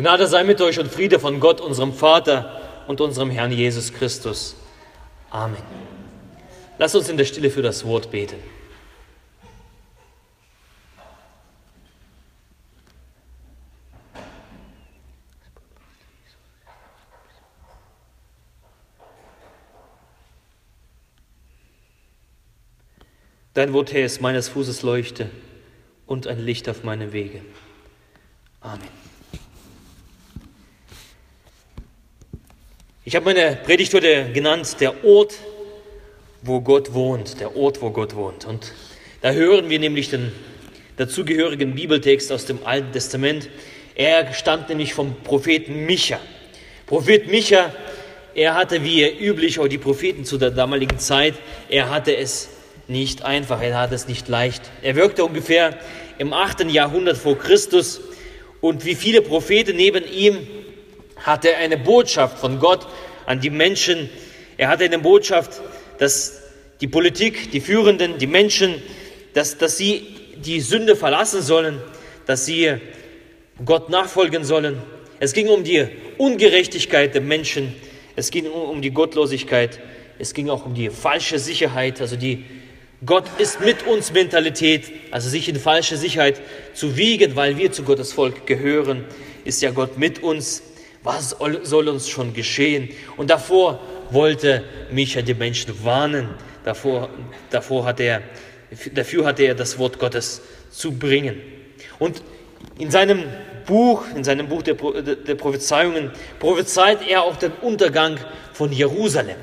Gnade sei mit euch und Friede von Gott, unserem Vater und unserem Herrn Jesus Christus. Amen. Lass uns in der Stille für das Wort beten. Dein Wort, Herr, ist meines Fußes Leuchte und ein Licht auf meinem Wege. Amen. Ich habe meine Predigt heute genannt, der Ort, wo Gott wohnt, der Ort, wo Gott wohnt. Und da hören wir nämlich den dazugehörigen Bibeltext aus dem Alten Testament. Er stammt nämlich vom Propheten Micha. Prophet Micha, er hatte wie üblich, auch die Propheten zu der damaligen Zeit, er hatte es nicht einfach, er hat es nicht leicht. Er wirkte ungefähr im 8. Jahrhundert vor Christus und wie viele Propheten neben ihm hatte er eine Botschaft von Gott an die Menschen. Er hatte eine Botschaft, dass die Politik, die Führenden, die Menschen, dass, dass sie die Sünde verlassen sollen, dass sie Gott nachfolgen sollen. Es ging um die Ungerechtigkeit der Menschen, es ging um die Gottlosigkeit, es ging auch um die falsche Sicherheit, also die Gott ist mit uns Mentalität, also sich in falsche Sicherheit zu wiegen, weil wir zu Gottes Volk gehören, ist ja Gott mit uns. Was soll uns schon geschehen? Und davor wollte Micha die Menschen warnen. Davor, davor hat er, dafür hatte er das Wort Gottes zu bringen. Und in seinem Buch, in seinem Buch der, der Prophezeiungen, prophezeit er auch den Untergang von Jerusalem.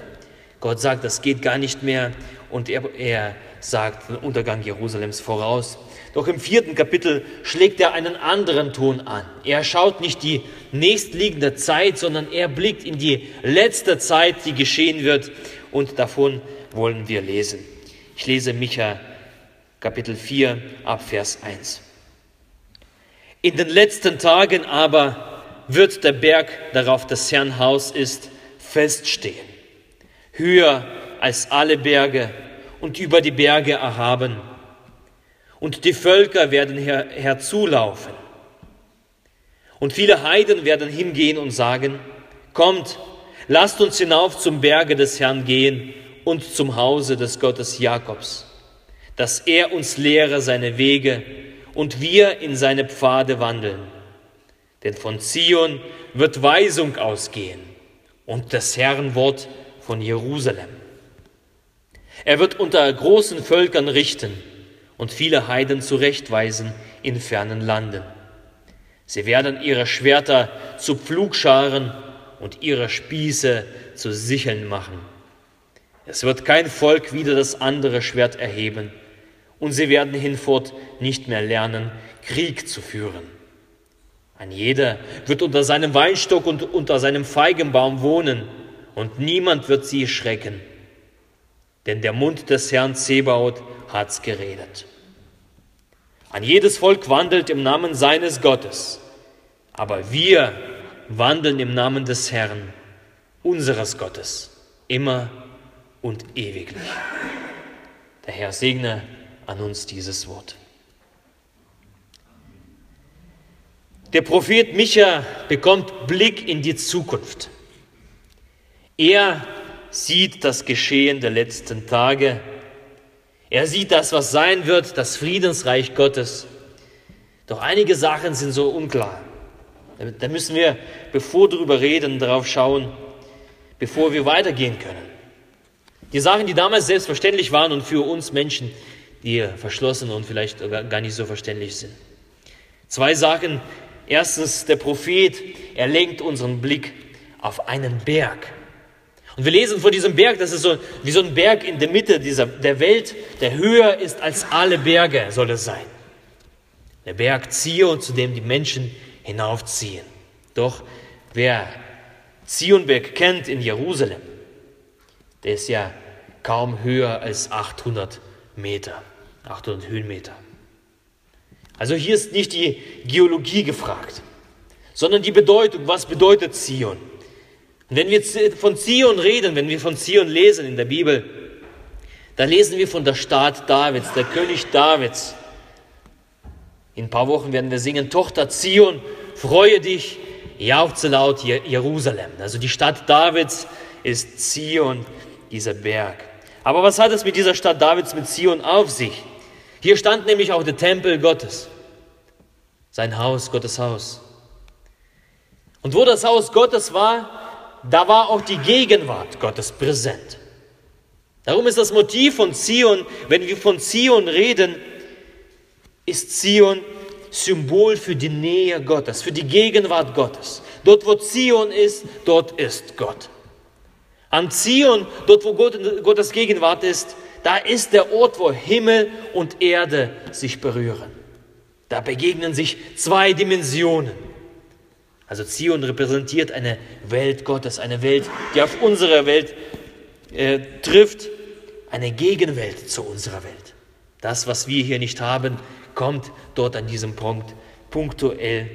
Gott sagt, das geht gar nicht mehr und er, er sagt den Untergang Jerusalems voraus. Doch im vierten Kapitel schlägt er einen anderen Ton an. Er schaut nicht die nächstliegende Zeit, sondern er blickt in die letzte Zeit, die geschehen wird. Und davon wollen wir lesen. Ich lese Micha Kapitel 4 ab Vers 1. In den letzten Tagen aber wird der Berg, darauf das Herrn Haus ist, feststehen, höher als alle Berge und über die Berge erhaben. Und die Völker werden her herzulaufen. Und viele Heiden werden hingehen und sagen, kommt, lasst uns hinauf zum Berge des Herrn gehen und zum Hause des Gottes Jakobs, dass er uns lehre seine Wege und wir in seine Pfade wandeln. Denn von Zion wird Weisung ausgehen und das Herrn Wort von Jerusalem. Er wird unter großen Völkern richten und viele Heiden zurechtweisen in fernen Landen. Sie werden ihre Schwerter zu Pflugscharen und ihre Spieße zu Sicheln machen. Es wird kein Volk wieder das andere Schwert erheben, und sie werden hinfort nicht mehr lernen, Krieg zu führen. Ein jeder wird unter seinem Weinstock und unter seinem Feigenbaum wohnen, und niemand wird sie schrecken denn der Mund des Herrn Zebaoth hat's geredet. An jedes Volk wandelt im Namen seines Gottes, aber wir wandeln im Namen des Herrn, unseres Gottes, immer und ewiglich. Der Herr segne an uns dieses Wort. Der Prophet Micha bekommt Blick in die Zukunft. Er sieht das Geschehen der letzten Tage. Er sieht das, was sein wird, das Friedensreich Gottes. Doch einige Sachen sind so unklar. Da müssen wir, bevor darüber reden, darauf schauen, bevor wir weitergehen können. Die Sachen, die damals selbstverständlich waren und für uns Menschen, die verschlossen und vielleicht gar nicht so verständlich sind. Zwei Sachen. Erstens, der Prophet, er lenkt unseren Blick auf einen Berg. Und wir lesen von diesem Berg, das ist so wie so ein Berg in der Mitte dieser, der Welt, der höher ist als alle Berge, soll es sein. Der Berg Zion, zu dem die Menschen hinaufziehen. Doch wer Zionberg kennt in Jerusalem, der ist ja kaum höher als 800 Meter, 800 Höhenmeter. Also hier ist nicht die Geologie gefragt, sondern die Bedeutung. Was bedeutet Zion? Und wenn wir von Zion reden, wenn wir von Zion lesen in der Bibel, dann lesen wir von der Stadt Davids, der König Davids. In ein paar Wochen werden wir singen, Tochter Zion, freue dich, jauchze laut Jerusalem. Also die Stadt Davids ist Zion, dieser Berg. Aber was hat es mit dieser Stadt Davids, mit Zion auf sich? Hier stand nämlich auch der Tempel Gottes, sein Haus, Gottes Haus. Und wo das Haus Gottes war, da war auch die Gegenwart Gottes präsent. Darum ist das Motiv von Zion, wenn wir von Zion reden, ist Zion Symbol für die Nähe Gottes, für die Gegenwart Gottes. Dort, wo Zion ist, dort ist Gott. An Zion, dort, wo Gott, Gottes Gegenwart ist, da ist der Ort, wo Himmel und Erde sich berühren. Da begegnen sich zwei Dimensionen. Also Zion repräsentiert eine Welt Gottes, eine Welt, die auf unsere Welt äh, trifft, eine Gegenwelt zu unserer Welt. Das, was wir hier nicht haben, kommt dort an diesem Punkt punktuell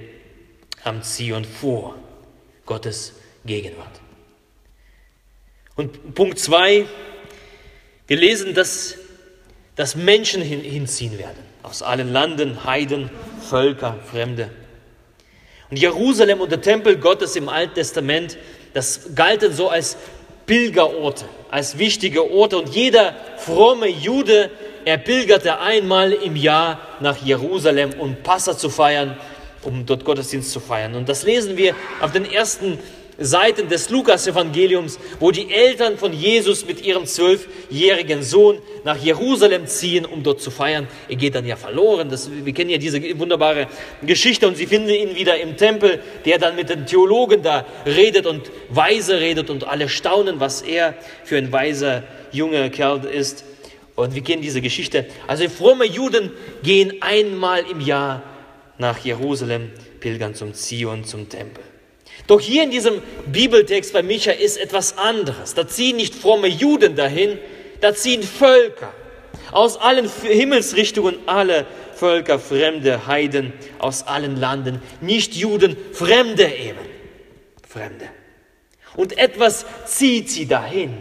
am Zion vor. Gottes Gegenwart. Und Punkt zwei, wir lesen, dass, dass Menschen hin, hinziehen werden, aus allen Landen, Heiden, Völker, Fremde. Und Jerusalem und der Tempel Gottes im Alten Testament, das galten so als Pilgerorte, als wichtige Orte. Und jeder fromme Jude, er pilgerte einmal im Jahr nach Jerusalem, um Passa zu feiern, um dort Gottesdienst zu feiern. Und das lesen wir auf den ersten Seiten des Lukas-Evangeliums, wo die Eltern von Jesus mit ihrem zwölfjährigen Sohn nach Jerusalem ziehen, um dort zu feiern. Er geht dann ja verloren. Das, wir kennen ja diese wunderbare Geschichte und sie finden ihn wieder im Tempel, der dann mit den Theologen da redet und weise redet und alle staunen, was er für ein weiser junger Kerl ist. Und wir kennen diese Geschichte. Also fromme Juden gehen einmal im Jahr nach Jerusalem, pilgern zum Zion, zum Tempel. Doch hier in diesem Bibeltext bei Micha ist etwas anderes. Da ziehen nicht fromme Juden dahin, da ziehen Völker aus allen Himmelsrichtungen, alle Völker, Fremde, Heiden aus allen Landen, nicht Juden, Fremde eben. Fremde. Und etwas zieht sie dahin.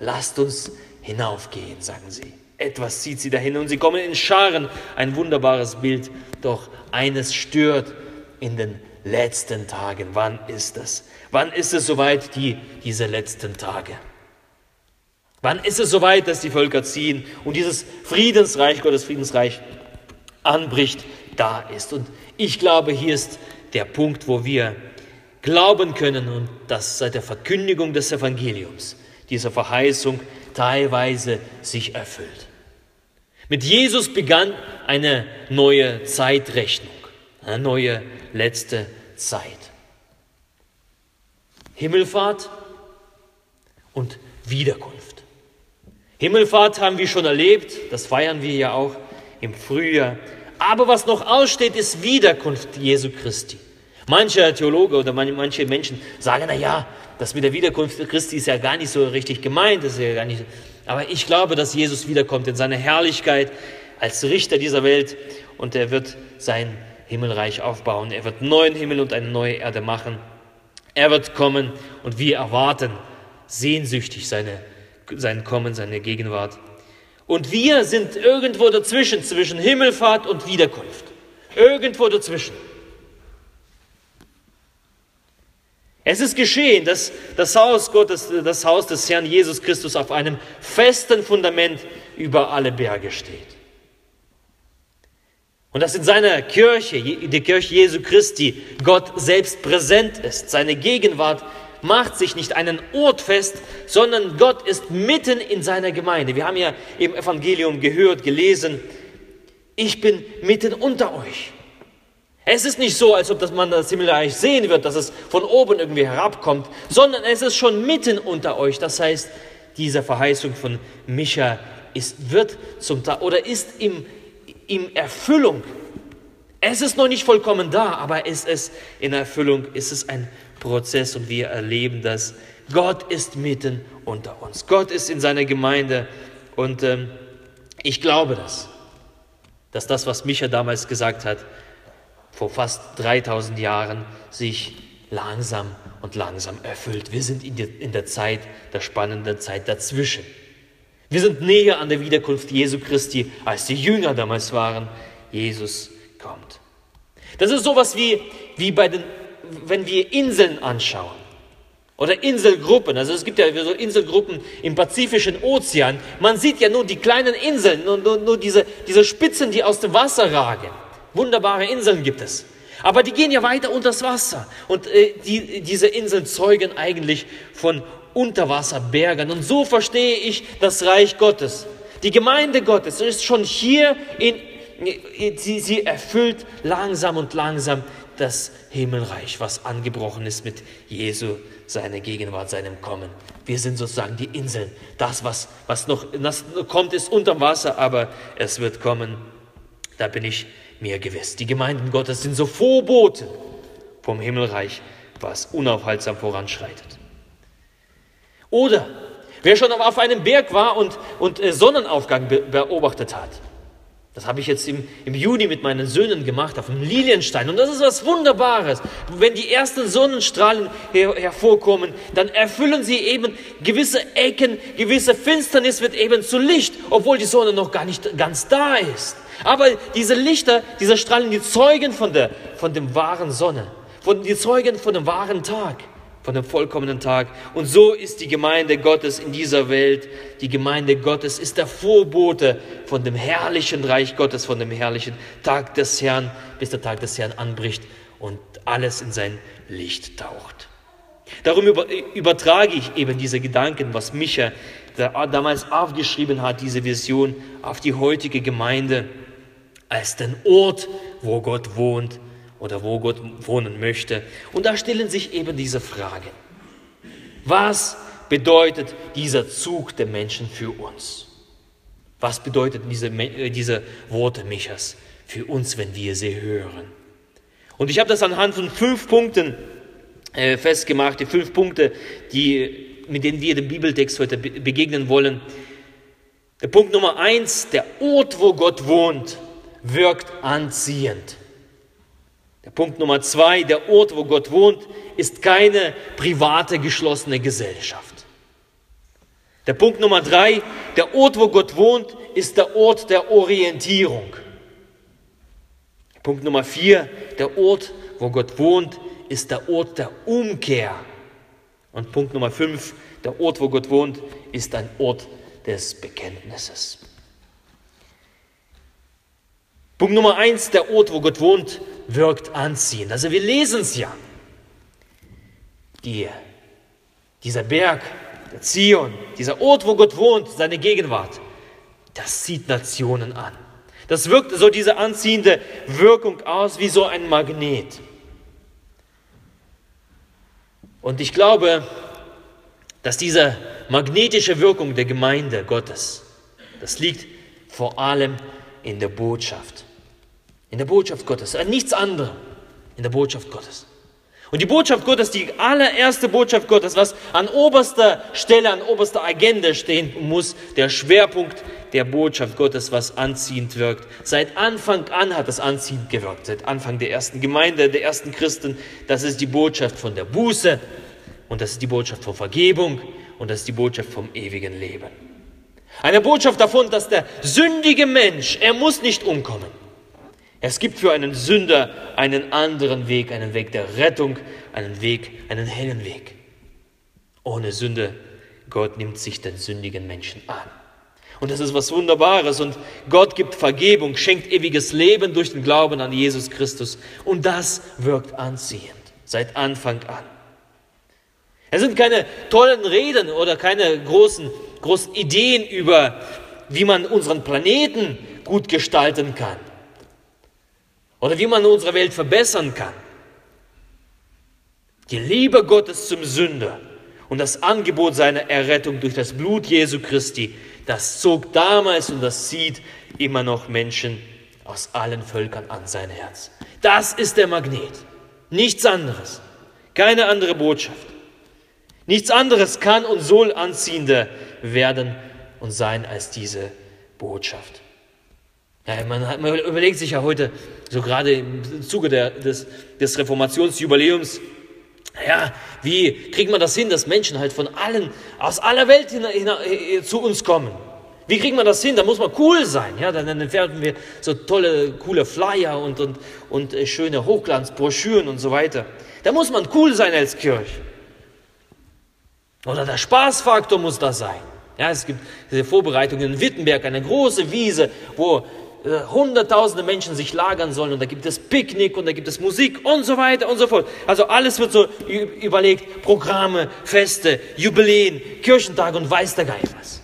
Lasst uns hinaufgehen, sagen sie. Etwas zieht sie dahin und sie kommen in Scharen. Ein wunderbares Bild, doch eines stört in den letzten Tagen. Wann ist es? Wann ist es soweit, die, diese letzten Tage? Wann ist es soweit, dass die Völker ziehen und dieses Friedensreich, Gottes Friedensreich anbricht, da ist? Und ich glaube, hier ist der Punkt, wo wir glauben können und das seit der Verkündigung des Evangeliums, diese Verheißung teilweise sich erfüllt. Mit Jesus begann eine neue Zeitrechnung, eine neue letzte Zeit. Himmelfahrt und Wiederkunft. Himmelfahrt haben wir schon erlebt, das feiern wir ja auch im Frühjahr. Aber was noch aussteht, ist Wiederkunft Jesu Christi. Manche Theologe oder manche Menschen sagen, na ja, das mit der Wiederkunft Christi ist ja gar nicht so richtig gemeint, ist ja gar nicht. Aber ich glaube, dass Jesus wiederkommt in seiner Herrlichkeit als Richter dieser Welt und er wird sein Himmelreich aufbauen. Er wird neuen Himmel und eine neue Erde machen. Er wird kommen und wir erwarten sehnsüchtig seine, sein Kommen, seine Gegenwart. Und wir sind irgendwo dazwischen, zwischen Himmelfahrt und Wiederkunft. Irgendwo dazwischen. Es ist geschehen, dass das Haus Gottes, das Haus des Herrn Jesus Christus auf einem festen Fundament über alle Berge steht. Und dass in seiner Kirche, die Kirche Jesu Christi, Gott selbst präsent ist. Seine Gegenwart macht sich nicht einen Ort fest, sondern Gott ist mitten in seiner Gemeinde. Wir haben ja im Evangelium gehört, gelesen, ich bin mitten unter euch. Es ist nicht so, als ob das man das Himmelreich sehen wird, dass es von oben irgendwie herabkommt, sondern es ist schon mitten unter euch. Das heißt, diese Verheißung von Micha ist, wird zum Tag oder ist im in Erfüllung. Es ist noch nicht vollkommen da, aber es ist in Erfüllung, ist es ein Prozess und wir erleben das. Gott ist mitten unter uns. Gott ist in seiner Gemeinde und ähm, ich glaube das, dass das, was Micha damals gesagt hat, vor fast 3000 Jahren sich langsam und langsam erfüllt. Wir sind in der, in der Zeit, der spannenden Zeit dazwischen. Wir sind näher an der Wiederkunft Jesu Christi, als die Jünger damals waren. Jesus kommt. Das ist sowas wie wie bei den, wenn wir Inseln anschauen. Oder Inselgruppen, also es gibt ja so Inselgruppen im Pazifischen Ozean. Man sieht ja nur die kleinen Inseln, nur, nur, nur diese, diese Spitzen, die aus dem Wasser ragen. Wunderbare Inseln gibt es. Aber die gehen ja weiter unters Wasser. Und äh, die, diese Inseln zeugen eigentlich von Unterwasserbergen. Und so verstehe ich das Reich Gottes. Die Gemeinde Gottes ist schon hier in, sie, sie erfüllt langsam und langsam das Himmelreich, was angebrochen ist mit Jesu, seiner Gegenwart, seinem Kommen. Wir sind sozusagen die Inseln. Das, was, was noch das kommt, ist unter Wasser, aber es wird kommen. Da bin ich mir gewiss. Die Gemeinden Gottes sind so Vorboten vom Himmelreich, was unaufhaltsam voranschreitet. Oder wer schon auf einem Berg war und, und äh, Sonnenaufgang beobachtet hat, das habe ich jetzt im, im Juni mit meinen Söhnen gemacht auf dem Lilienstein. Und das ist was Wunderbares. Wenn die ersten Sonnenstrahlen her, hervorkommen, dann erfüllen sie eben gewisse Ecken, gewisse Finsternis wird eben zu Licht, obwohl die Sonne noch gar nicht ganz da ist. Aber diese Lichter, diese Strahlen, die zeugen von der, von dem wahren Sonne, von, die zeugen von dem wahren Tag von dem vollkommenen Tag. Und so ist die Gemeinde Gottes in dieser Welt. Die Gemeinde Gottes ist der Vorbote von dem herrlichen Reich Gottes, von dem herrlichen Tag des Herrn, bis der Tag des Herrn anbricht und alles in sein Licht taucht. Darum übertrage ich eben diese Gedanken, was Micha damals aufgeschrieben hat, diese Vision auf die heutige Gemeinde als den Ort, wo Gott wohnt oder wo Gott wohnen möchte. Und da stellen sich eben diese Fragen. Was bedeutet dieser Zug der Menschen für uns? Was bedeuten diese, äh, diese Worte Michas für uns, wenn wir sie hören? Und ich habe das anhand von fünf Punkten äh, festgemacht, die fünf Punkte, die, mit denen wir dem Bibeltext heute begegnen wollen. Der Punkt Nummer eins, der Ort, wo Gott wohnt, wirkt anziehend. Der Punkt Nummer zwei, der Ort, wo Gott wohnt, ist keine private, geschlossene Gesellschaft. Der Punkt Nummer drei, der Ort, wo Gott wohnt, ist der Ort der Orientierung. Punkt Nummer vier, der Ort, wo Gott wohnt, ist der Ort der Umkehr. Und Punkt Nummer fünf, der Ort, wo Gott wohnt, ist ein Ort des Bekenntnisses. Punkt Nummer eins, der Ort, wo Gott wohnt, wirkt anziehend. Also wir lesen es ja. Die, dieser Berg, der Zion, dieser Ort, wo Gott wohnt, seine Gegenwart, das zieht Nationen an. Das wirkt so diese anziehende Wirkung aus wie so ein Magnet. Und ich glaube, dass diese magnetische Wirkung der Gemeinde Gottes, das liegt vor allem in der Botschaft. In der Botschaft Gottes, an nichts anderem. In der Botschaft Gottes. Und die Botschaft Gottes, die allererste Botschaft Gottes, was an oberster Stelle, an oberster Agenda stehen muss, der Schwerpunkt der Botschaft Gottes, was anziehend wirkt. Seit Anfang an hat es anziehend gewirkt, seit Anfang der ersten Gemeinde, der ersten Christen. Das ist die Botschaft von der Buße und das ist die Botschaft von Vergebung und das ist die Botschaft vom ewigen Leben. Eine Botschaft davon, dass der sündige Mensch, er muss nicht umkommen. Es gibt für einen Sünder einen anderen Weg, einen Weg der Rettung, einen Weg, einen hellen Weg. Ohne Sünde, Gott nimmt sich den sündigen Menschen an. Und das ist was Wunderbares. Und Gott gibt Vergebung, schenkt ewiges Leben durch den Glauben an Jesus Christus. Und das wirkt anziehend, seit Anfang an. Es sind keine tollen Reden oder keine großen, großen Ideen über, wie man unseren Planeten gut gestalten kann oder wie man unsere Welt verbessern kann. Die Liebe Gottes zum Sünder und das Angebot seiner Errettung durch das Blut Jesu Christi, das zog damals und das zieht immer noch Menschen aus allen Völkern an sein Herz. Das ist der Magnet, nichts anderes, keine andere Botschaft. Nichts anderes kann und soll anziehender werden und sein als diese Botschaft. Ja, man, hat, man, überlegt sich ja heute, so gerade im Zuge der, des, des Reformationsjubiläums, ja, wie kriegt man das hin, dass Menschen halt von allen, aus aller Welt hin, hin, zu uns kommen? Wie kriegt man das hin? Da muss man cool sein. Ja, dann, entwerfen wir so tolle, coole Flyer und, und, und äh, schöne Hochglanzbroschüren und so weiter. Da muss man cool sein als Kirche. Oder der Spaßfaktor muss da sein. Ja, es gibt diese Vorbereitungen in Wittenberg, eine große Wiese, wo äh, hunderttausende Menschen sich lagern sollen und da gibt es Picknick und da gibt es Musik und so weiter und so fort. Also alles wird so überlegt, Programme, Feste, Jubiläen, Kirchentage und weiß der Geist was.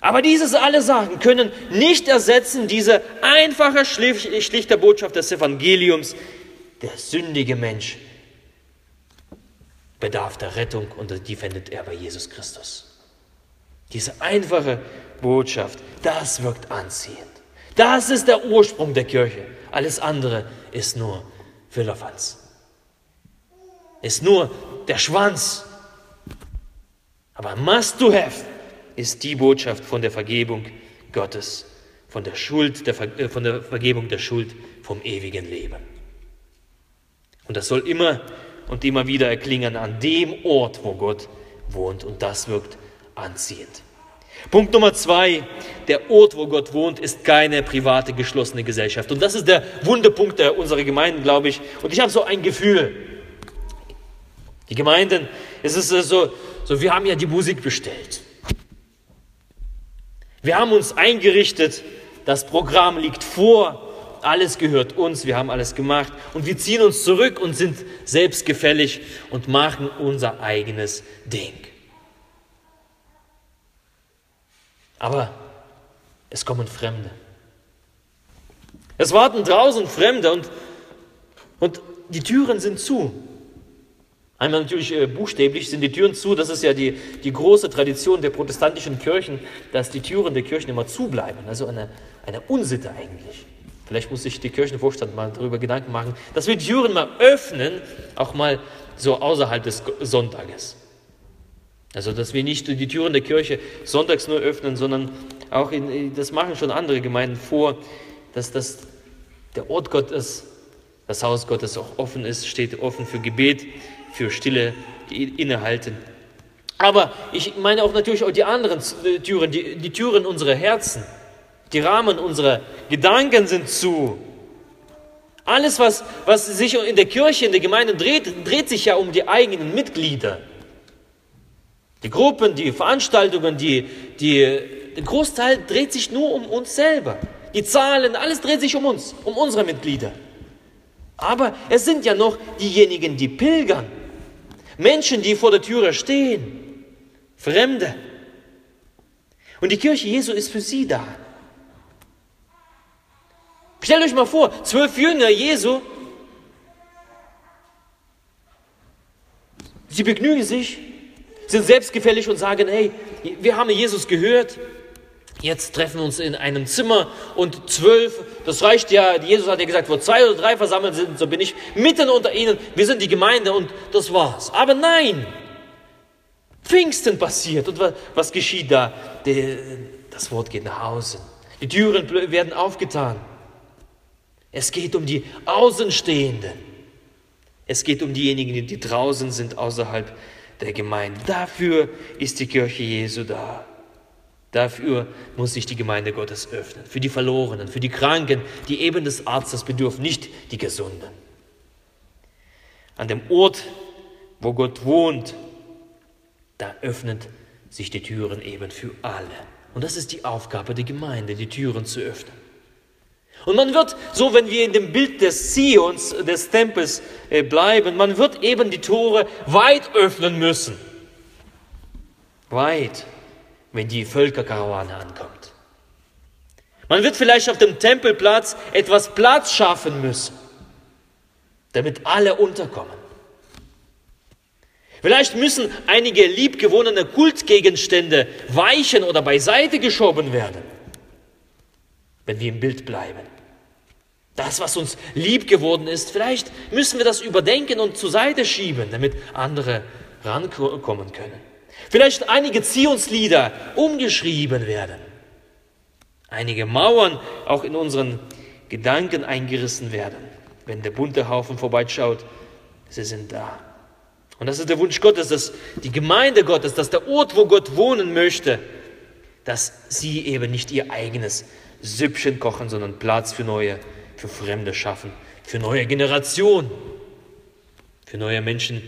Aber diese alle Sachen können nicht ersetzen diese einfache, schlichte Botschaft des Evangeliums. Der sündige Mensch bedarf der Rettung und die findet er bei Jesus Christus. Diese einfache Botschaft, das wirkt anziehend. Das ist der Ursprung der Kirche. Alles andere ist nur Füllerfanz. Ist nur der Schwanz. Aber must to have ist die Botschaft von der Vergebung Gottes, von der Schuld, der, äh, von der Vergebung der Schuld vom ewigen Leben. Und das soll immer und immer wieder erklingen an dem Ort, wo Gott wohnt. Und das wirkt anziehend. Punkt Nummer zwei, der Ort, wo Gott wohnt, ist keine private, geschlossene Gesellschaft. Und das ist der Wunderpunkt unserer Gemeinden, glaube ich. Und ich habe so ein Gefühl. Die Gemeinden, es ist so, so, wir haben ja die Musik bestellt. Wir haben uns eingerichtet, das Programm liegt vor, alles gehört uns, wir haben alles gemacht und wir ziehen uns zurück und sind selbstgefällig und machen unser eigenes Ding. Aber es kommen Fremde. Es warten draußen Fremde und, und die Türen sind zu. Einmal natürlich äh, buchstäblich sind die Türen zu. Das ist ja die, die große Tradition der protestantischen Kirchen, dass die Türen der Kirchen immer zubleiben. Also eine, eine Unsitte eigentlich. Vielleicht muss sich die Kirchenvorstand mal darüber Gedanken machen, dass wir Türen mal öffnen, auch mal so außerhalb des Sonntages. Also, dass wir nicht die Türen der Kirche sonntags nur öffnen, sondern auch, in, das machen schon andere Gemeinden vor, dass das, der Ort Gottes, das Haus Gottes auch offen ist, steht offen für Gebet, für Stille innehalten. Aber ich meine auch natürlich auch die anderen Türen, die, die Türen unserer Herzen, die Rahmen unserer Gedanken sind zu. Alles, was, was sich in der Kirche, in der Gemeinde dreht, dreht sich ja um die eigenen Mitglieder. Die Gruppen, die Veranstaltungen, die, die, der Großteil dreht sich nur um uns selber. Die Zahlen, alles dreht sich um uns, um unsere Mitglieder. Aber es sind ja noch diejenigen, die pilgern. Menschen, die vor der Türe stehen, Fremde. Und die Kirche Jesu ist für sie da. Stellt euch mal vor, zwölf Jünger Jesu, sie begnügen sich, sind selbstgefällig und sagen, hey, wir haben Jesus gehört, jetzt treffen wir uns in einem Zimmer und zwölf, das reicht ja, Jesus hat ja gesagt, wo zwei oder drei versammelt sind, so bin ich mitten unter ihnen, wir sind die Gemeinde und das war's. Aber nein, Pfingsten passiert und was, was geschieht da? Das Wort geht nach Hause. Die Türen werden aufgetan. Es geht um die Außenstehenden. Es geht um diejenigen, die draußen sind, außerhalb der Gemeinde. Dafür ist die Kirche Jesu da. Dafür muss sich die Gemeinde Gottes öffnen. Für die Verlorenen, für die Kranken, die eben des Arztes bedürfen, nicht die Gesunden. An dem Ort, wo Gott wohnt, da öffnet sich die Türen eben für alle. Und das ist die Aufgabe der Gemeinde, die Türen zu öffnen. Und man wird, so wenn wir in dem Bild des Zions, des Tempels äh, bleiben, man wird eben die Tore weit öffnen müssen. Weit wenn die Völkerkarawane ankommt. Man wird vielleicht auf dem Tempelplatz etwas Platz schaffen müssen, damit alle unterkommen. Vielleicht müssen einige liebgewonnene Kultgegenstände weichen oder beiseite geschoben werden, wenn wir im Bild bleiben. Das, was uns lieb geworden ist, vielleicht müssen wir das überdenken und zur Seite schieben, damit andere rankommen können. Vielleicht einige Zionslieder umgeschrieben werden. Einige Mauern auch in unseren Gedanken eingerissen werden. Wenn der bunte Haufen vorbeischaut, sie sind da. Und das ist der Wunsch Gottes, dass die Gemeinde Gottes, dass der Ort, wo Gott wohnen möchte, dass sie eben nicht ihr eigenes Süppchen kochen, sondern Platz für neue, für Fremde schaffen, für neue Generationen, für neue Menschen,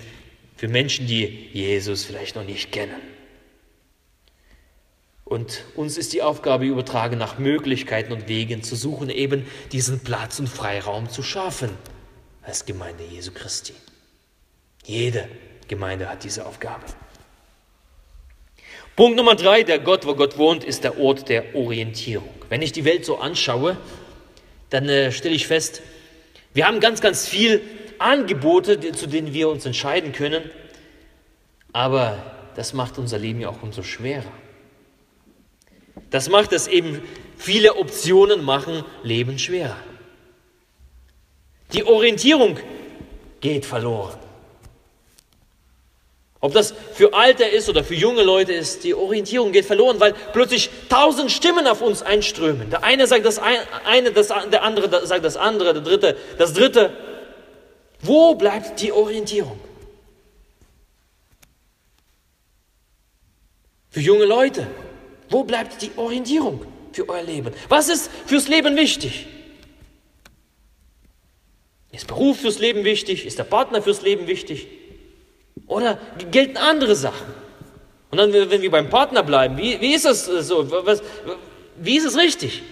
für Menschen, die Jesus vielleicht noch nicht kennen. Und uns ist die Aufgabe übertragen, nach Möglichkeiten und Wegen zu suchen, eben diesen Platz und Freiraum zu schaffen als Gemeinde Jesu Christi. Jede Gemeinde hat diese Aufgabe. Punkt Nummer drei, der Gott, wo Gott wohnt, ist der Ort der Orientierung. Wenn ich die Welt so anschaue, dann äh, stelle ich fest, wir haben ganz, ganz viel Angebote, die, zu denen wir uns entscheiden können, aber das macht unser Leben ja auch umso schwerer. Das macht es eben, viele Optionen machen Leben schwerer. Die Orientierung geht verloren. Ob das für Alter ist oder für junge Leute ist, die Orientierung geht verloren, weil plötzlich tausend Stimmen auf uns einströmen. Der eine sagt das eine, das, der andere sagt das andere, der dritte das dritte. Wo bleibt die Orientierung? Für junge Leute, wo bleibt die Orientierung für euer Leben? Was ist fürs Leben wichtig? Ist Beruf fürs Leben wichtig? Ist der Partner fürs Leben wichtig? Oder gelten andere Sachen? Und dann, wenn wir beim Partner bleiben, wie, wie ist das äh, so? Was, wie ist es richtig?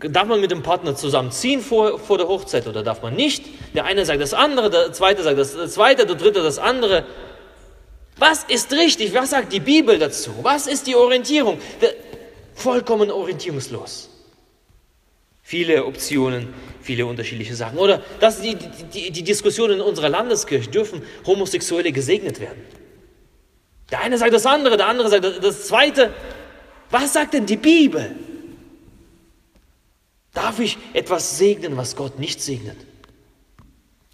Darf man mit dem Partner zusammenziehen vor, vor der Hochzeit oder darf man nicht? Der eine sagt das andere, der zweite sagt das zweite, der dritte das andere. Was ist richtig? Was sagt die Bibel dazu? Was ist die Orientierung? Vollkommen orientierungslos. Viele Optionen, viele unterschiedliche Sachen. Oder dass die, die, die Diskussion in unserer Landeskirche, dürfen Homosexuelle gesegnet werden? Der eine sagt das andere, der andere sagt das zweite. Was sagt denn die Bibel? Darf ich etwas segnen, was Gott nicht segnet?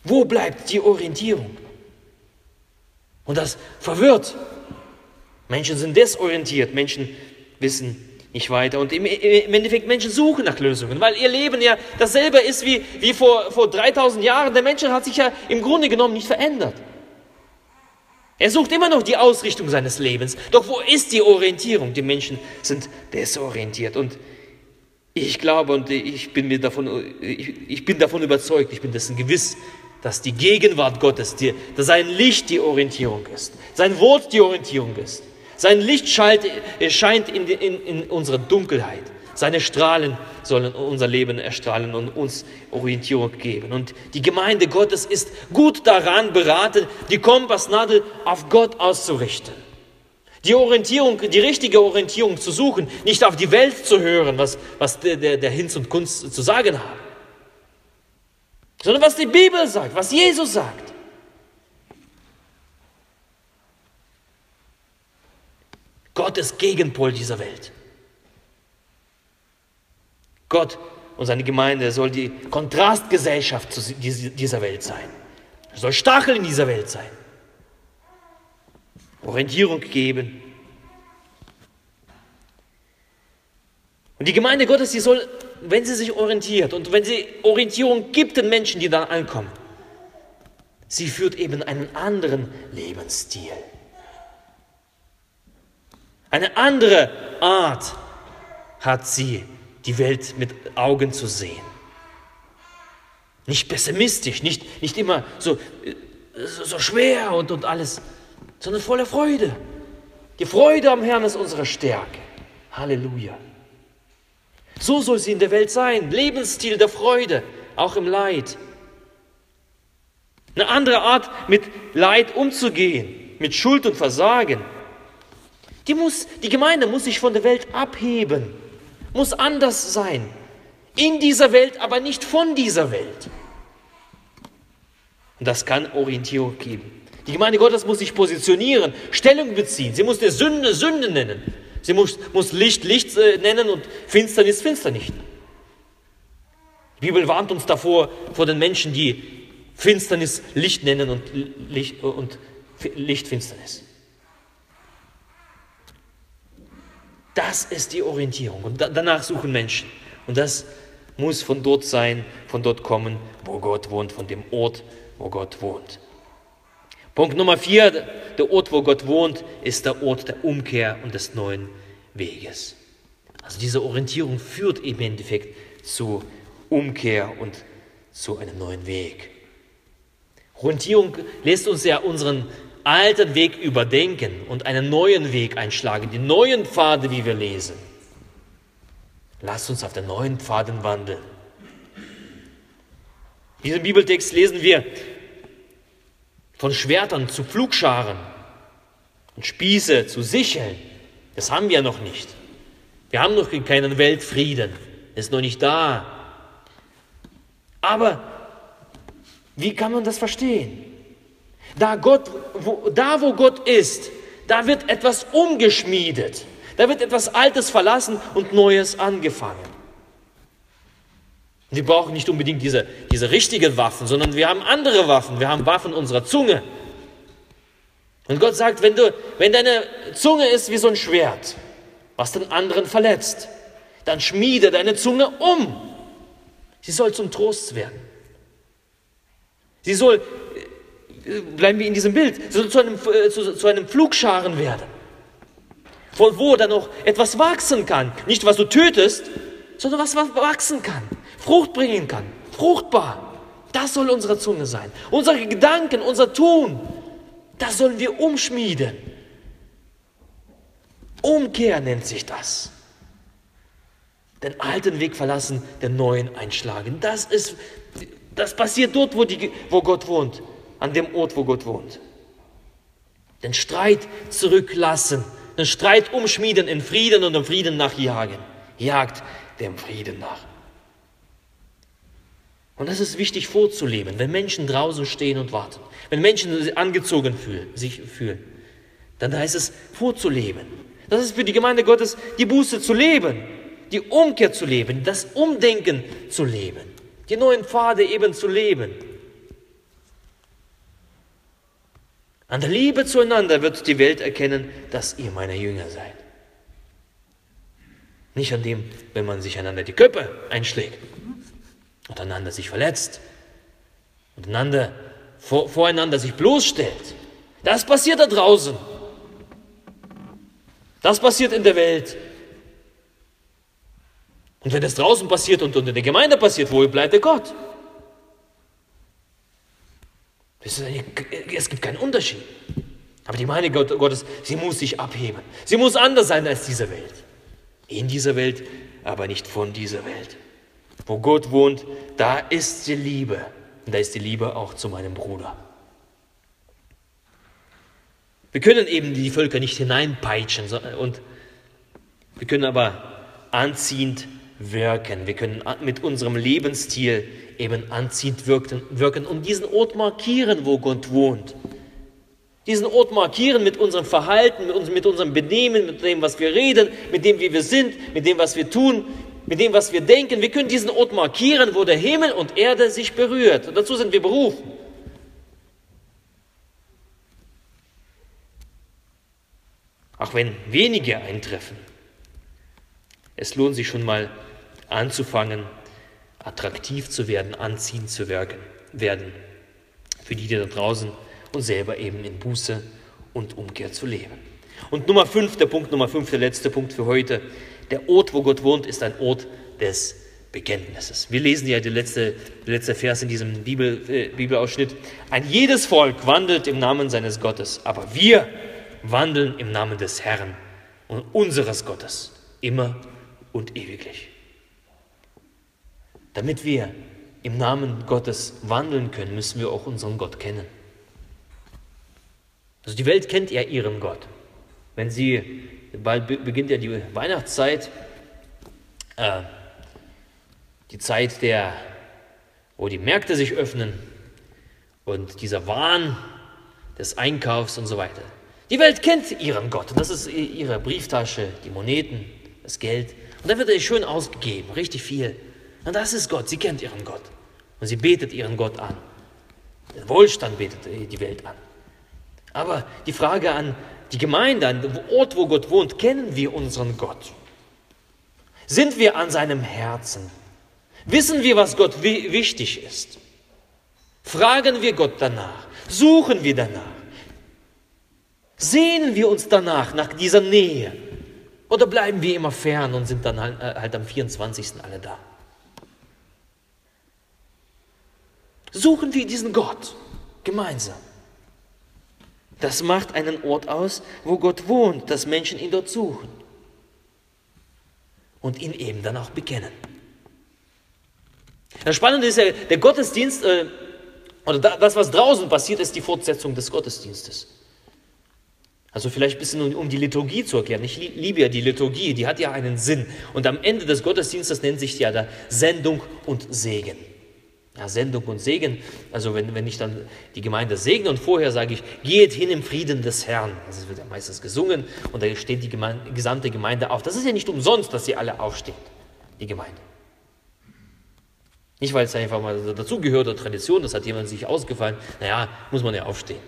Wo bleibt die Orientierung? Und das verwirrt. Menschen sind desorientiert, Menschen wissen nicht weiter. Und im, Endeffekt, Menschen suchen nach Lösungen, weil ihr Leben ja dasselbe ist wie, wie vor, vor 3000 Jahren. Der Mensch hat sich ja im Grunde genommen nicht verändert. Er sucht immer noch die Ausrichtung seines Lebens. Doch wo ist die Orientierung? Die Menschen sind desorientiert. Und ich glaube und ich bin, mir davon, ich, ich bin davon überzeugt, ich bin dessen gewiss, dass die Gegenwart Gottes, die, dass sein Licht die Orientierung ist, sein Wort die Orientierung ist. Sein Licht scheint, in, in, in unsere Dunkelheit. Seine Strahlen sollen unser Leben erstrahlen und uns Orientierung geben. Und die Gemeinde Gottes ist gut daran beraten, die Kompassnadel auf Gott auszurichten. Die Orientierung, die richtige Orientierung zu suchen, nicht auf die Welt zu hören, was, was der, der, der Hinz und Kunst zu sagen haben sondern was die Bibel sagt, was Jesus sagt. Gott ist Gegenpol dieser Welt. Gott und seine Gemeinde soll die Kontrastgesellschaft dieser Welt sein. Er soll Stachel in dieser Welt sein. Orientierung geben. Und die Gemeinde Gottes, die soll wenn sie sich orientiert und wenn sie Orientierung gibt den Menschen, die dann ankommen, sie führt eben einen anderen Lebensstil. Eine andere Art hat sie, die Welt mit Augen zu sehen. Nicht pessimistisch, nicht, nicht immer so, so schwer und, und alles, sondern voller Freude. Die Freude am Herrn ist unsere Stärke. Halleluja. So soll sie in der Welt sein. Lebensstil der Freude, auch im Leid. Eine andere Art, mit Leid umzugehen, mit Schuld und Versagen. Die, muss, die Gemeinde muss sich von der Welt abheben, muss anders sein. In dieser Welt, aber nicht von dieser Welt. Und das kann Orientierung geben. Die Gemeinde Gottes muss sich positionieren, Stellung beziehen. Sie muss der Sünde Sünde nennen. Sie muss, muss Licht Licht äh, nennen und Finsternis Finsternis. Die Bibel warnt uns davor, vor den Menschen, die Finsternis Licht nennen und Licht, und Licht Finsternis. Das ist die Orientierung und danach suchen Menschen. Und das muss von dort sein, von dort kommen, wo Gott wohnt, von dem Ort, wo Gott wohnt. Punkt Nummer vier, der Ort, wo Gott wohnt, ist der Ort der Umkehr und des neuen Weges. Also diese Orientierung führt im Endeffekt zu Umkehr und zu einem neuen Weg. Orientierung lässt uns ja unseren alten Weg überdenken und einen neuen Weg einschlagen, die neuen Pfade, wie wir lesen. Lasst uns auf den neuen Pfaden wandeln. In diesem Bibeltext lesen wir von Schwertern zu Pflugscharen und Spieße zu Sicheln. Das haben wir noch nicht. Wir haben noch keinen Weltfrieden. ist noch nicht da. Aber wie kann man das verstehen? Da, Gott, wo, da wo Gott ist, da wird etwas umgeschmiedet. Da wird etwas Altes verlassen und Neues angefangen. Wir brauchen nicht unbedingt diese, diese richtigen Waffen, sondern wir haben andere Waffen. Wir haben Waffen unserer Zunge. Und Gott sagt, wenn, du, wenn deine Zunge ist wie so ein Schwert, was den anderen verletzt, dann schmiede deine Zunge um. Sie soll zum Trost werden. Sie soll, bleiben wir in diesem Bild, soll zu einem, äh, zu, zu einem Flugscharen werden. Von wo dann noch etwas wachsen kann. Nicht was du tötest, sondern was wachsen kann, Frucht bringen kann, fruchtbar. Das soll unsere Zunge sein. Unsere Gedanken, unser Tun, das sollen wir umschmieden. Umkehr nennt sich das. Den alten Weg verlassen, den neuen einschlagen. Das ist, das passiert dort, wo, die, wo Gott wohnt, an dem Ort, wo Gott wohnt. Den Streit zurücklassen, den Streit umschmieden in Frieden und dem Frieden nachjagen. Jagt dem Frieden nach. Und das ist wichtig vorzuleben, wenn Menschen draußen stehen und warten, wenn Menschen angezogen fühlen, sich fühlen, dann heißt es vorzuleben. Das ist für die Gemeinde Gottes die Buße zu leben, die Umkehr zu leben, das Umdenken zu leben, die neuen Pfade eben zu leben. An der Liebe zueinander wird die Welt erkennen, dass ihr meine Jünger seid. Nicht an dem, wenn man sich einander die Köpfe einschlägt und einander sich verletzt und einander, vor, voreinander sich bloßstellt. Das passiert da draußen. Das passiert in der Welt. Und wenn das draußen passiert und in der Gemeinde passiert, wo bleibt der Gott? Es gibt keinen Unterschied. Aber die Gemeinde Gottes, sie muss sich abheben. Sie muss anders sein als diese Welt in dieser Welt, aber nicht von dieser Welt. Wo Gott wohnt, da ist die Liebe. Und da ist die Liebe auch zu meinem Bruder. Wir können eben die Völker nicht hineinpeitschen und wir können aber anziehend wirken. Wir können mit unserem Lebensstil eben anziehend wirken, wirken und diesen Ort markieren, wo Gott wohnt diesen Ort markieren mit unserem Verhalten, mit, unserem Benehmen, mit dem, was wir reden, mit dem, wie wir sind, mit dem, was wir tun, mit dem, was wir denken. Wir können diesen Ort markieren, wo der Himmel und Erde sich berührt. Und dazu sind wir berufen. Auch wenn wenige eintreffen, es lohnt sich schon mal anzufangen, attraktiv zu werden, anziehend zu werden, für die, die da draußen und selber eben in Buße und Umkehr zu leben. Und Nummer fünf, der Punkt Nummer fünf, der letzte Punkt für heute. Der Ort, wo Gott wohnt, ist ein Ort des Bekenntnisses. Wir lesen ja die letzte, die letzte Vers in diesem Bibel, äh, Bibelausschnitt. Ein jedes Volk wandelt im Namen seines Gottes, aber wir wandeln im Namen des Herrn und unseres Gottes, immer und ewiglich. Damit wir im Namen Gottes wandeln können, müssen wir auch unseren Gott kennen. Also die Welt kennt ja ihren Gott. Wenn sie, bald beginnt ja die Weihnachtszeit, äh, die Zeit, der, wo die Märkte sich öffnen und dieser Wahn des Einkaufs und so weiter. Die Welt kennt ihren Gott. Das ist ihre Brieftasche, die Moneten, das Geld. Und da wird er schön ausgegeben, richtig viel. Und das ist Gott. Sie kennt ihren Gott. Und sie betet ihren Gott an. Den Wohlstand betet die Welt an. Aber die Frage an die Gemeinde, an den Ort, wo Gott wohnt, kennen wir unseren Gott? Sind wir an seinem Herzen? Wissen wir, was Gott wichtig ist? Fragen wir Gott danach? Suchen wir danach? Sehnen wir uns danach, nach dieser Nähe? Oder bleiben wir immer fern und sind dann halt, äh, halt am 24. alle da? Suchen wir diesen Gott gemeinsam. Das macht einen Ort aus, wo Gott wohnt, dass Menschen ihn dort suchen und ihn eben dann auch bekennen. Das Spannende ist ja, der Gottesdienst, äh, oder das, was draußen passiert, ist die Fortsetzung des Gottesdienstes. Also vielleicht ein bisschen um die Liturgie zu erklären. Ich liebe ja die Liturgie, die hat ja einen Sinn. Und am Ende des Gottesdienstes nennt sich ja da Sendung und Segen. Ja, Sendung und Segen, also wenn, wenn ich dann die Gemeinde segne und vorher sage ich, geht hin im Frieden des Herrn. Das wird ja meistens gesungen und da steht die Gemeinde, gesamte Gemeinde auf. Das ist ja nicht umsonst, dass sie alle aufstehen, die Gemeinde. Nicht, weil es einfach mal dazugehört oder Tradition, das hat jemand sich ausgefallen, naja, muss man ja aufstehen.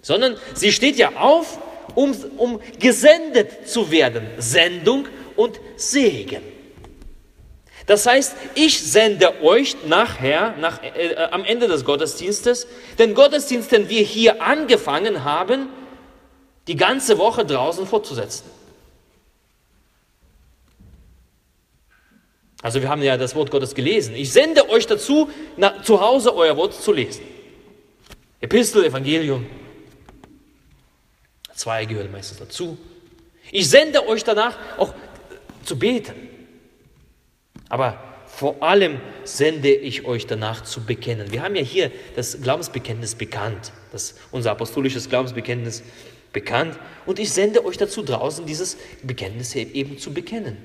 Sondern sie steht ja auf, um, um gesendet zu werden. Sendung und Segen. Das heißt, ich sende euch nachher, nach, äh, äh, am Ende des Gottesdienstes, den Gottesdienst, den wir hier angefangen haben, die ganze Woche draußen fortzusetzen. Also wir haben ja das Wort Gottes gelesen. Ich sende euch dazu, nach, zu Hause euer Wort zu lesen. Epistel, Evangelium. Zwei gehören meistens dazu. Ich sende euch danach auch zu beten. Aber vor allem sende ich euch danach zu bekennen. Wir haben ja hier das Glaubensbekenntnis bekannt, das, unser apostolisches Glaubensbekenntnis bekannt. Und ich sende euch dazu draußen, dieses Bekenntnis eben zu bekennen.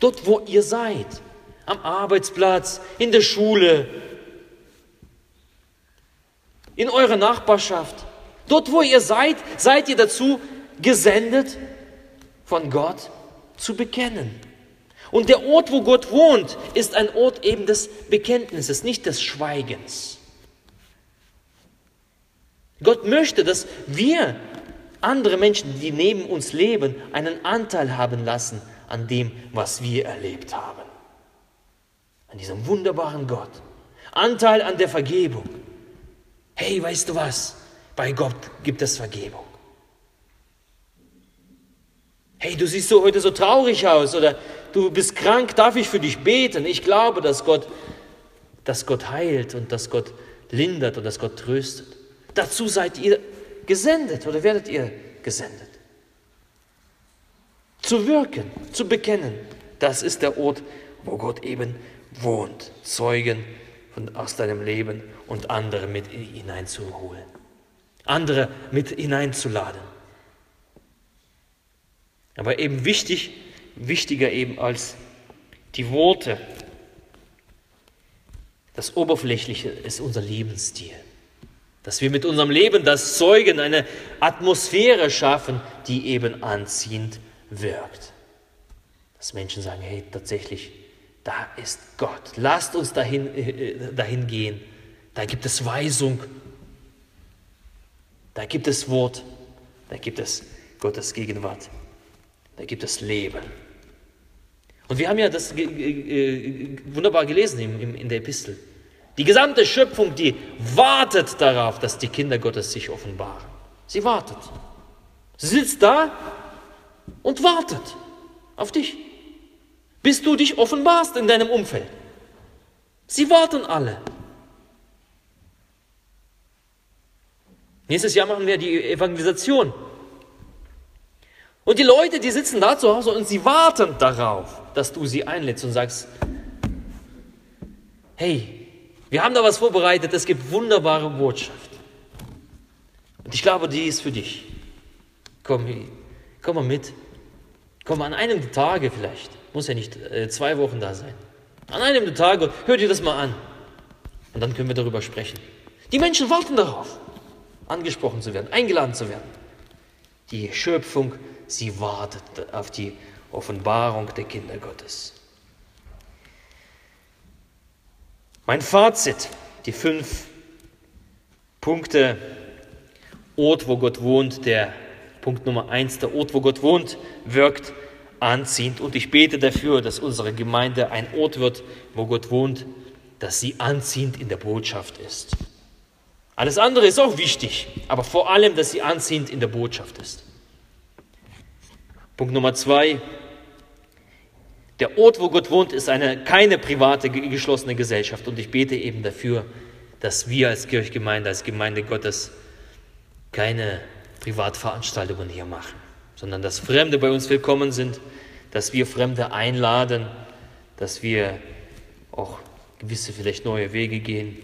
Dort, wo ihr seid, am Arbeitsplatz, in der Schule, in eurer Nachbarschaft, dort, wo ihr seid, seid ihr dazu gesendet, von Gott zu bekennen. Und der Ort, wo Gott wohnt, ist ein Ort eben des Bekenntnisses, nicht des Schweigens. Gott möchte, dass wir andere Menschen, die neben uns leben, einen Anteil haben lassen an dem, was wir erlebt haben. An diesem wunderbaren Gott. Anteil an der Vergebung. Hey, weißt du was? Bei Gott gibt es Vergebung. Hey, du siehst so heute so traurig aus oder du bist krank, darf ich für dich beten? Ich glaube, dass Gott, dass Gott heilt und dass Gott lindert und dass Gott tröstet. Dazu seid ihr gesendet oder werdet ihr gesendet. Zu wirken, zu bekennen, das ist der Ort, wo Gott eben wohnt. Zeugen von, aus deinem Leben und andere mit hineinzuholen. Andere mit hineinzuladen. Aber eben wichtig, wichtiger eben als die Worte. Das Oberflächliche ist unser Lebensstil. Dass wir mit unserem Leben das Zeugen, eine Atmosphäre schaffen, die eben anziehend wirkt. Dass Menschen sagen, hey, tatsächlich, da ist Gott. Lasst uns dahin, äh, dahin gehen. Da gibt es Weisung. Da gibt es Wort. Da gibt es Gottes Gegenwart. Da gibt es Leben. Und wir haben ja das wunderbar gelesen in der Epistel. Die gesamte Schöpfung, die wartet darauf, dass die Kinder Gottes sich offenbaren. Sie wartet. Sie sitzt da und wartet auf dich, bis du dich offenbarst in deinem Umfeld. Sie warten alle. Nächstes Jahr machen wir die Evangelisation. Und die Leute, die sitzen da zu Hause und sie warten darauf, dass du sie einlädst und sagst, hey, wir haben da was vorbereitet, es gibt wunderbare Botschaft. Und ich glaube, die ist für dich. Komm, komm mal mit. Komm an einem der Tage vielleicht. Muss ja nicht äh, zwei Wochen da sein. An einem der Tage, hör dir das mal an. Und dann können wir darüber sprechen. Die Menschen warten darauf, angesprochen zu werden, eingeladen zu werden. Die Schöpfung sie wartet auf die Offenbarung der Kinder Gottes. Mein Fazit, die fünf Punkte, Ort, wo Gott wohnt, der Punkt Nummer eins, der Ort, wo Gott wohnt, wirkt anziehend. Und ich bete dafür, dass unsere Gemeinde ein Ort wird, wo Gott wohnt, dass sie anziehend in der Botschaft ist. Alles andere ist auch wichtig, aber vor allem, dass sie anziehend in der Botschaft ist. Punkt Nummer zwei. Der Ort, wo Gott wohnt, ist eine, keine private, geschlossene Gesellschaft. Und ich bete eben dafür, dass wir als Kirchgemeinde, als Gemeinde Gottes keine Privatveranstaltungen hier machen, sondern dass Fremde bei uns willkommen sind, dass wir Fremde einladen, dass wir auch gewisse vielleicht neue Wege gehen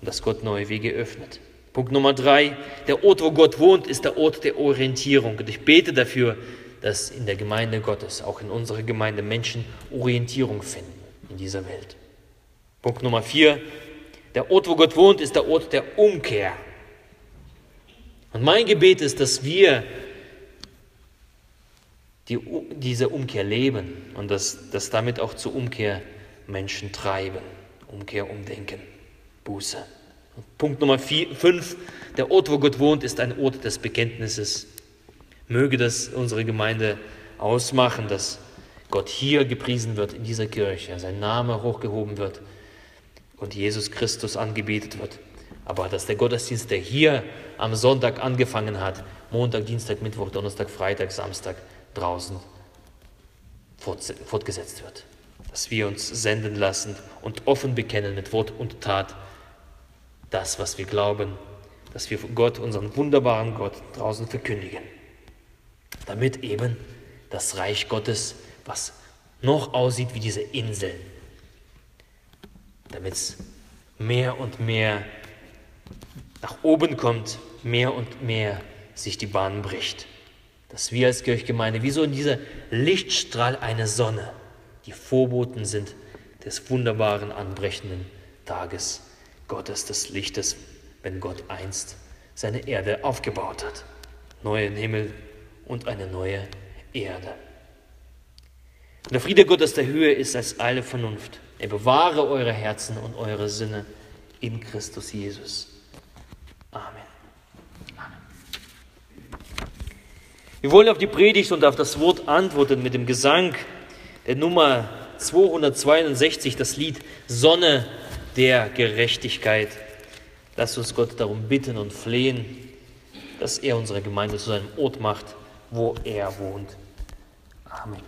und dass Gott neue Wege öffnet. Punkt Nummer drei, der Ort, wo Gott wohnt, ist der Ort der Orientierung. Und ich bete dafür, dass in der Gemeinde Gottes, auch in unserer Gemeinde, Menschen Orientierung finden in dieser Welt. Punkt Nummer vier, der Ort, wo Gott wohnt, ist der Ort der Umkehr. Und mein Gebet ist, dass wir die, diese Umkehr leben und dass, dass damit auch zur Umkehr Menschen treiben. Umkehr, Umdenken, Buße. Punkt Nummer 5, der Ort, wo Gott wohnt, ist ein Ort des Bekenntnisses. Möge das unsere Gemeinde ausmachen, dass Gott hier gepriesen wird in dieser Kirche, sein Name hochgehoben wird und Jesus Christus angebetet wird. Aber dass der Gottesdienst, der hier am Sonntag angefangen hat, Montag, Dienstag, Mittwoch, Donnerstag, Freitag, Samstag draußen fortgesetzt wird. Dass wir uns senden lassen und offen bekennen mit Wort und Tat das, was wir glauben, dass wir Gott, unseren wunderbaren Gott, draußen verkündigen. Damit eben das Reich Gottes, was noch aussieht wie diese Inseln, damit es mehr und mehr nach oben kommt, mehr und mehr sich die Bahn bricht. Dass wir als Kirchgemeinde wie so in dieser Lichtstrahl einer Sonne, die Vorboten sind des wunderbaren anbrechenden Tages Gottes, des Lichtes, wenn Gott einst seine Erde aufgebaut hat. Neuen Himmel und eine neue Erde. Der Friede Gottes der Höhe ist als alle Vernunft. Er bewahre eure Herzen und eure Sinne in Christus Jesus. Amen. Amen. Wir wollen auf die Predigt und auf das Wort antworten mit dem Gesang der Nummer 262, das Lied Sonne der Gerechtigkeit. Lass uns Gott darum bitten und flehen, dass er unsere Gemeinde zu seinem Ort macht, wo er wohnt. Amen.